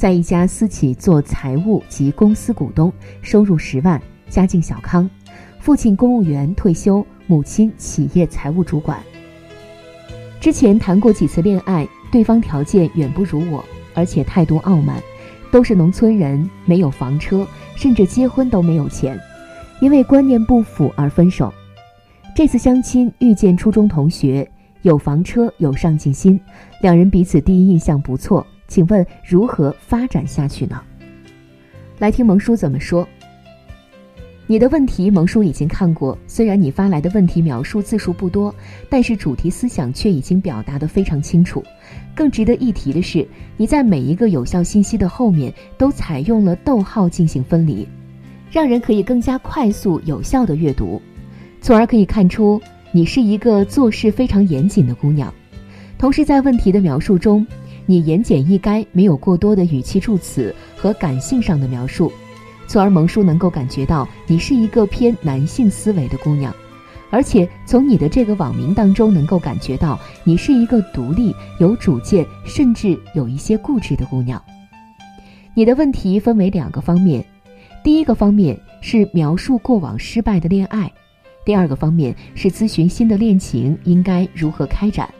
在一家私企做财务及公司股东，收入十万，家境小康。”父亲公务员退休，母亲企业财务主管。之前谈过几次恋爱，对方条件远不如我，而且态度傲慢，都是农村人，没有房车，甚至结婚都没有钱，因为观念不符而分手。这次相亲遇见初中同学，有房车，有上进心，两人彼此第一印象不错，请问如何发展下去呢？来听萌叔怎么说。你的问题，萌叔已经看过。虽然你发来的问题描述字数不多，但是主题思想却已经表达得非常清楚。更值得一提的是，你在每一个有效信息的后面都采用了逗号进行分离，让人可以更加快速有效的阅读，从而可以看出你是一个做事非常严谨的姑娘。同时，在问题的描述中，你言简意赅，没有过多的语气助词和感性上的描述。从而萌叔能够感觉到你是一个偏男性思维的姑娘，而且从你的这个网名当中能够感觉到你是一个独立、有主见，甚至有一些固执的姑娘。你的问题分为两个方面，第一个方面是描述过往失败的恋爱，第二个方面是咨询新的恋情应该如何开展。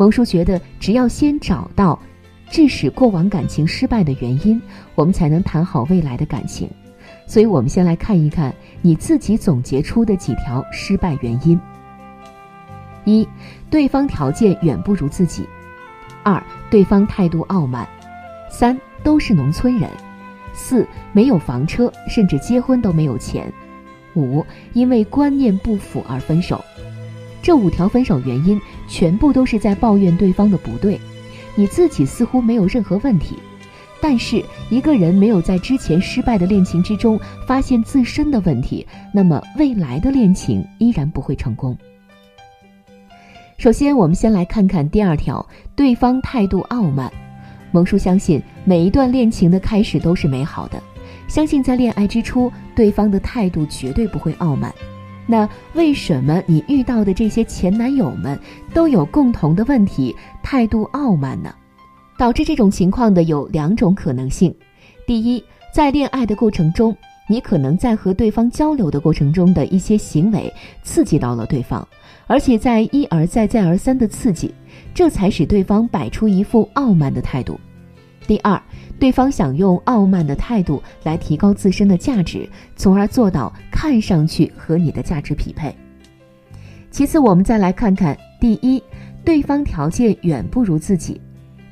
萌叔觉得，只要先找到致使过往感情失败的原因，我们才能谈好未来的感情。所以，我们先来看一看你自己总结出的几条失败原因：一、对方条件远不如自己；二、对方态度傲慢；三、都是农村人；四、没有房车，甚至结婚都没有钱；五、因为观念不符而分手。这五条分手原因全部都是在抱怨对方的不对，你自己似乎没有任何问题。但是，一个人没有在之前失败的恋情之中发现自身的问题，那么未来的恋情依然不会成功。首先，我们先来看看第二条：对方态度傲慢。萌叔相信，每一段恋情的开始都是美好的，相信在恋爱之初，对方的态度绝对不会傲慢。那为什么你遇到的这些前男友们都有共同的问题，态度傲慢呢？导致这种情况的有两种可能性：第一，在恋爱的过程中，你可能在和对方交流的过程中的一些行为刺激到了对方，而且在一而再、再而三的刺激，这才使对方摆出一副傲慢的态度；第二，对方想用傲慢的态度来提高自身的价值，从而做到看上去和你的价值匹配。其次，我们再来看看第一，对方条件远不如自己。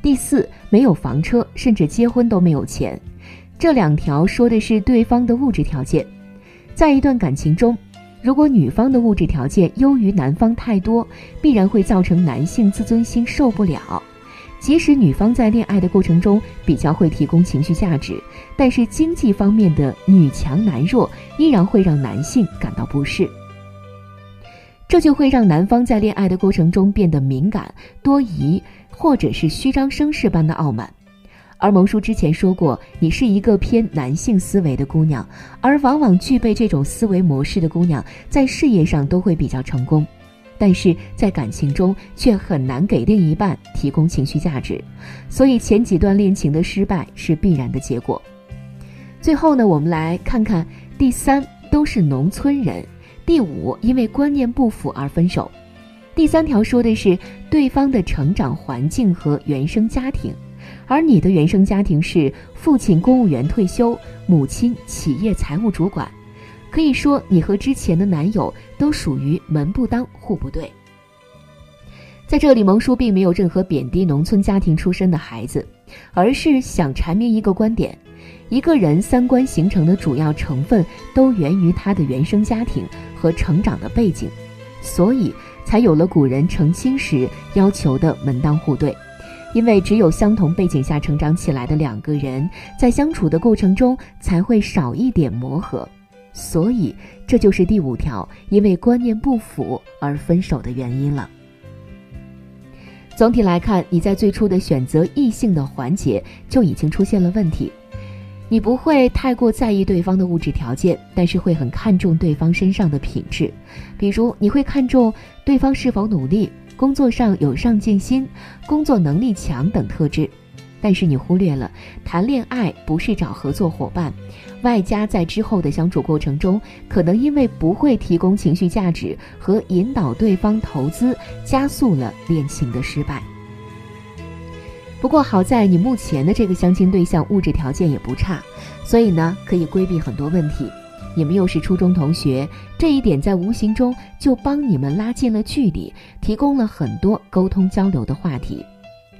第四，没有房车，甚至结婚都没有钱。这两条说的是对方的物质条件。在一段感情中，如果女方的物质条件优于男方太多，必然会造成男性自尊心受不了。即使女方在恋爱的过程中比较会提供情绪价值，但是经济方面的女强男弱依然会让男性感到不适。这就会让男方在恋爱的过程中变得敏感、多疑。或者是虚张声势般的傲慢，而萌叔之前说过，你是一个偏男性思维的姑娘，而往往具备这种思维模式的姑娘，在事业上都会比较成功。但是在感情中却很难给另一半提供情绪价值，所以前几段恋情的失败是必然的结果。最后呢，我们来看看第三，都是农村人；第五，因为观念不符而分手。第三条说的是对方的成长环境和原生家庭，而你的原生家庭是父亲公务员退休，母亲企业财务主管。可以说，你和之前的男友都属于门不当户不对。在这里，萌叔并没有任何贬低农村家庭出身的孩子，而是想阐明一个观点：一个人三观形成的主要成分都源于他的原生家庭和成长的背景，所以才有了古人成亲时要求的门当户对。因为只有相同背景下成长起来的两个人，在相处的过程中才会少一点磨合。所以，这就是第五条，因为观念不符而分手的原因了。总体来看，你在最初的选择异性的环节就已经出现了问题。你不会太过在意对方的物质条件，但是会很看重对方身上的品质，比如你会看重对方是否努力、工作上有上进心、工作能力强等特质。但是你忽略了，谈恋爱不是找合作伙伴，外加在之后的相处过程中，可能因为不会提供情绪价值和引导对方投资，加速了恋情的失败。不过好在你目前的这个相亲对象物质条件也不差，所以呢可以规避很多问题。你们又是初中同学，这一点在无形中就帮你们拉近了距离，提供了很多沟通交流的话题。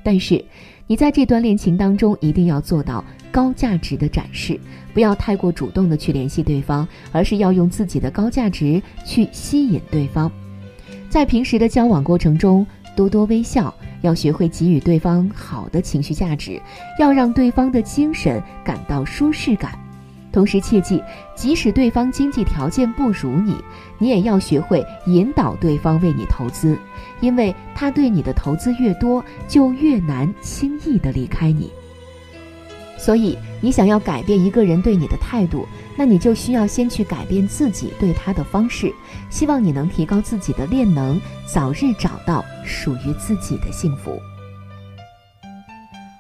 但是。你在这段恋情当中一定要做到高价值的展示，不要太过主动的去联系对方，而是要用自己的高价值去吸引对方。在平时的交往过程中，多多微笑，要学会给予对方好的情绪价值，要让对方的精神感到舒适感。同时切记，即使对方经济条件不如你，你也要学会引导对方为你投资，因为他对你的投资越多，就越难轻易的离开你。所以，你想要改变一个人对你的态度，那你就需要先去改变自己对他的方式。希望你能提高自己的练能，早日找到属于自己的幸福。